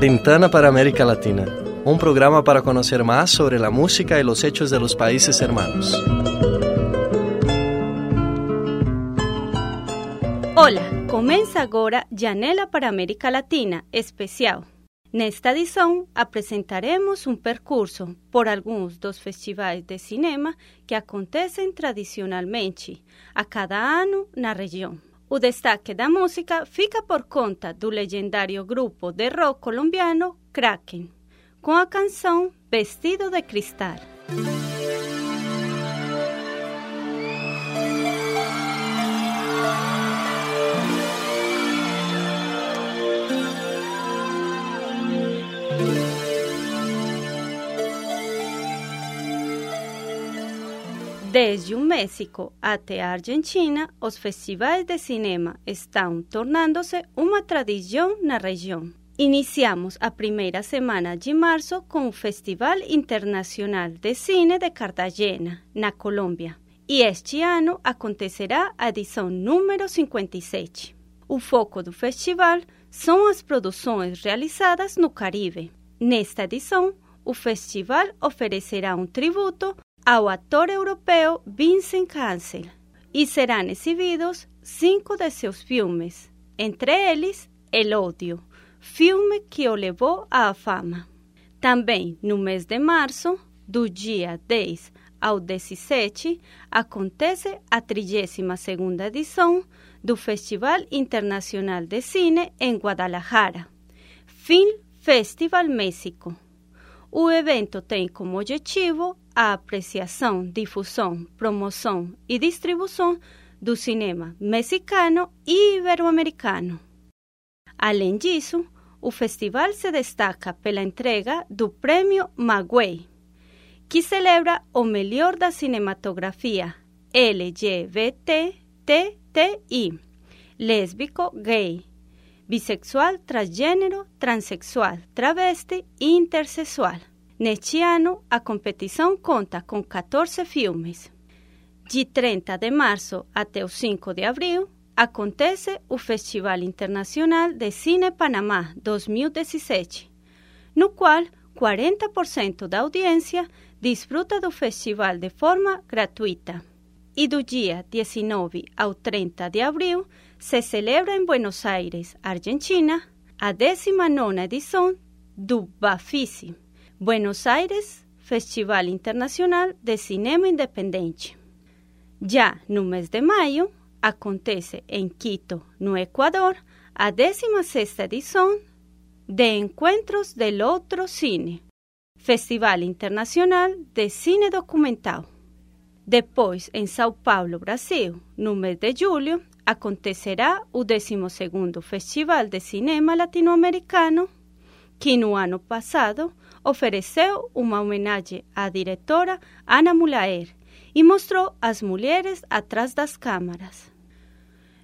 Ventana para América Latina, un programa para conocer más sobre la música y los hechos de los países hermanos. Olá, começa agora Janela para América Latina especial. Nesta edição, apresentaremos um percurso por alguns dos festivais de cinema que acontecem tradicionalmente a cada ano na região. O destaque da música fica por conta do legendário grupo de rock colombiano Kraken, com a canção Vestido de Cristal. Desde o México até a Argentina, os festivais de cinema estão tornando-se uma tradição na região. Iniciamos a primeira semana de março com o Festival Internacional de Cine de Cartagena, na Colômbia. E este ano acontecerá a edição número 57. O foco do festival são as produções realizadas no Caribe. Nesta edição, o festival oferecerá um tributo ao ator europeu Vincent Cancel e serão exibidos cinco de seus filmes, entre eles El Odio, filme que o levou à fama. Também no mês de março, do dia 10 ao 17, acontece a 32ª edição do Festival Internacional de Cine em Guadalajara, Film Festival México. O evento tem como objetivo a apreciação, difusão, promoção e distribuição do cinema mexicano e ibero-americano. Além disso, o festival se destaca pela entrega do Prêmio Maguey, que celebra o melhor da cinematografia LGBTTI, lésbico, gay, bissexual, transgênero, transexual, travesti e intersexual. Neste ano, a competição conta com 14 filmes. De 30 de março até o 5 de abril, acontece o Festival Internacional de Cine Panamá 2017, no qual 40% da audiência desfruta do festival de forma gratuita. E do dia 19 ao 30 de abril, se celebra em Buenos Aires, Argentina, a 19 edição do BAFICI, Buenos Aires Festival Internacional de Cinema Independente. Já no mês de maio, acontece em Quito, no Equador, a 16 edição de Encontros del Outro Cine, Festival Internacional de Cine Documental. Depois, em São Paulo, Brasil, no mês de julho, acontecerá o 12º Festival de Cinema Latino-Americano, que no ano passado ofereceu uma homenagem à diretora Ana Mulaer e mostrou as mulheres atrás das câmaras.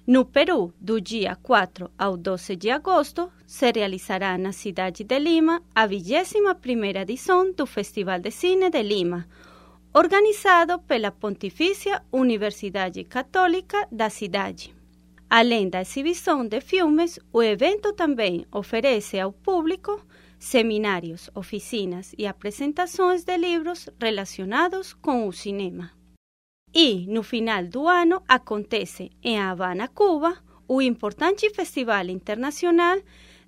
No Peru, do dia 4 ao 12 de agosto, se realizará na cidade de Lima a 21ª edição do Festival de Cine de Lima, organizado pela Pontifícia Universidade Católica da cidade. Além da exibição de filmes, o evento também oferece ao público seminários, oficinas e apresentações de livros relacionados com o cinema. E, no final do ano, acontece em Havana, Cuba, o importante Festival Internacional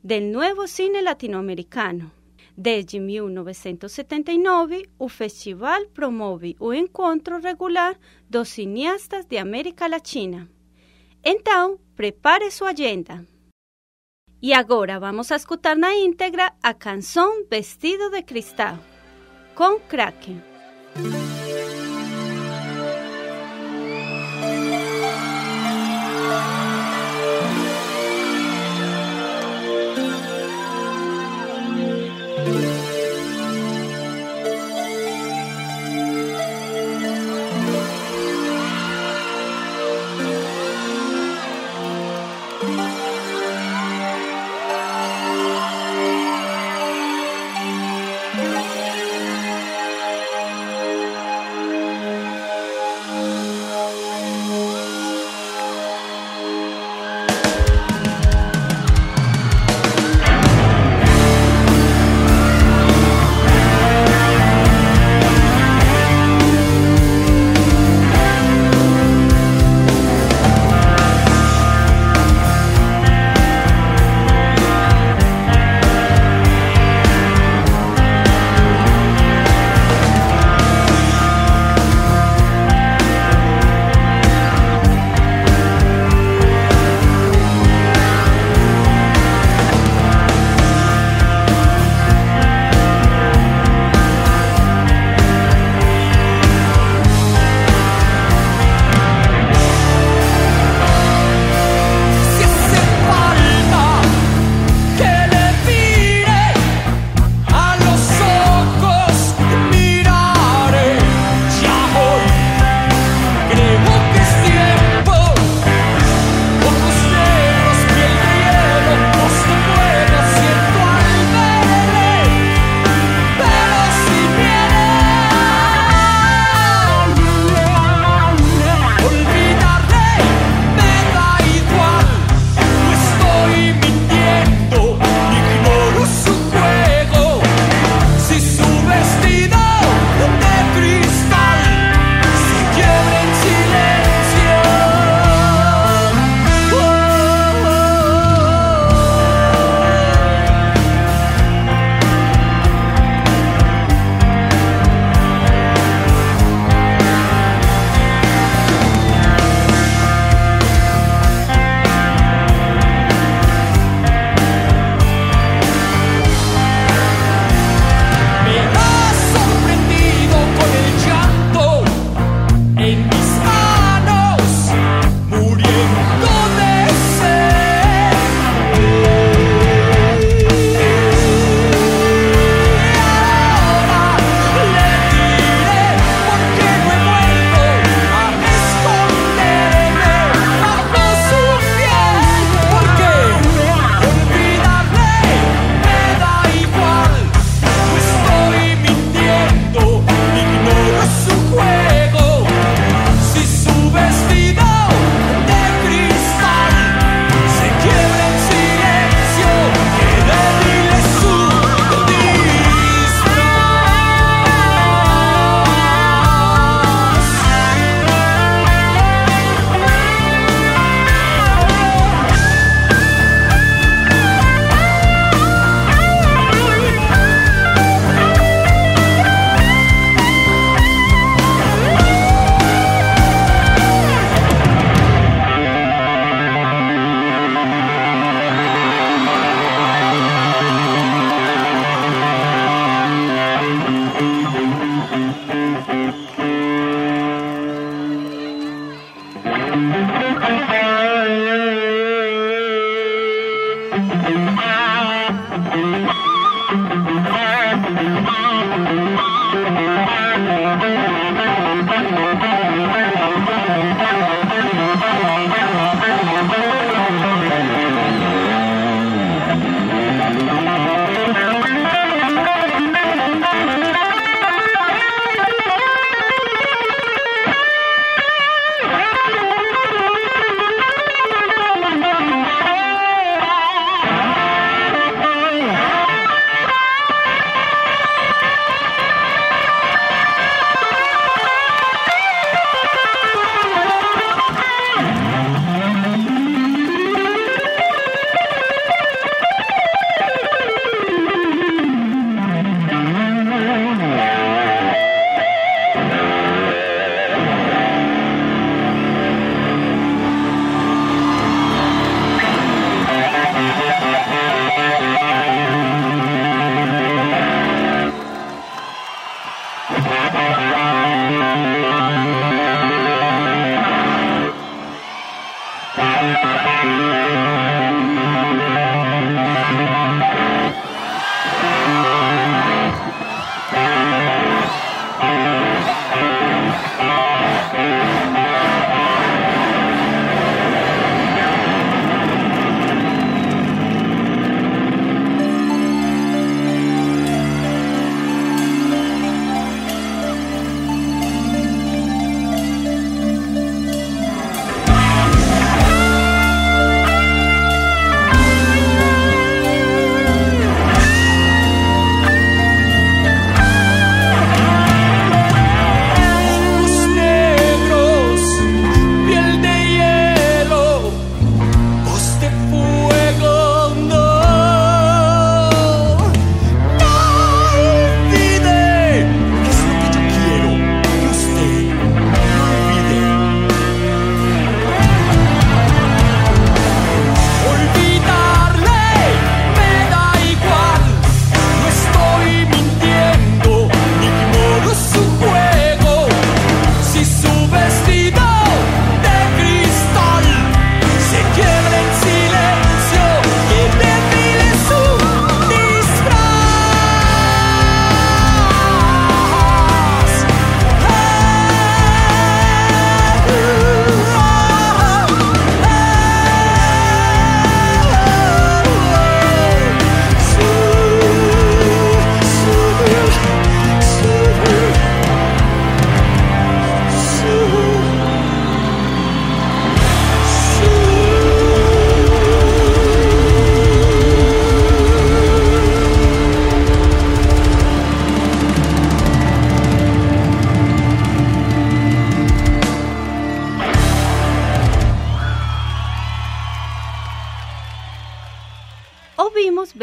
del Nuevo Cine Latinoamericano. Desde 1979, o festival promove o encontro regular dos cineastas de América Latina. Então, prepare sua agenda. E agora vamos a escutar na íntegra a canção Vestido de Cristal, com Kraken.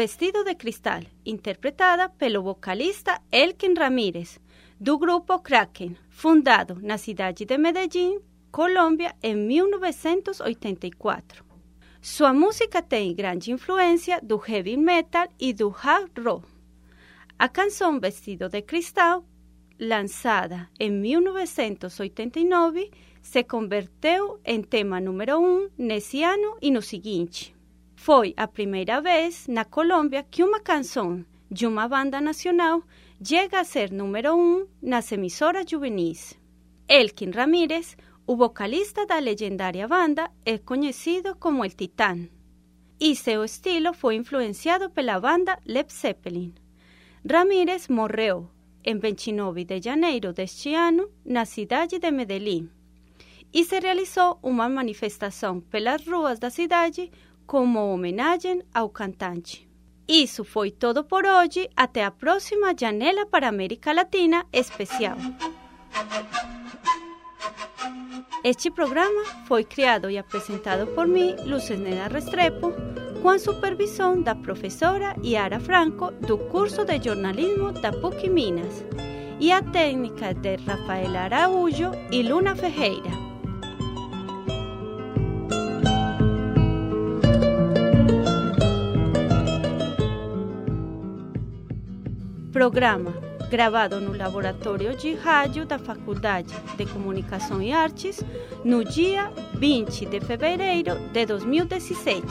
Vestido de Cristal, interpretada pelo vocalista Elkin Ramírez, do grupo Kraken, fundado na cidade de Medellín, Colômbia, em 1984. Sua música tem grande influência do heavy metal e do hard rock. A canção Vestido de Cristal, lançada em 1989, se converteu em tema número um nesse ano e no seguinte. Foi a primeira vez na Colômbia que uma canção de uma banda nacional chega a ser número um nas emissoras juvenis. Elkin Ramírez, o vocalista da legendária banda, é conhecido como El Titán, e seu estilo foi influenciado pela banda Led Zeppelin. Ramírez morreu em 29 de janeiro deste ano na cidade de Medellín e se realizou uma manifestação pelas ruas da cidade como homenagem ao cantante. Isso foi todo por hoje. Até a próxima Janela para América Latina especial. Este programa foi criado e apresentado por mim, Neda Restrepo, com a supervisão da professora Yara Franco do curso de jornalismo da PUC Minas e a técnica de Rafael Araújo e Luna Ferreira. Programa gravado no Laboratório de Rádio da Faculdade de Comunicação e Artes no dia 20 de fevereiro de 2017.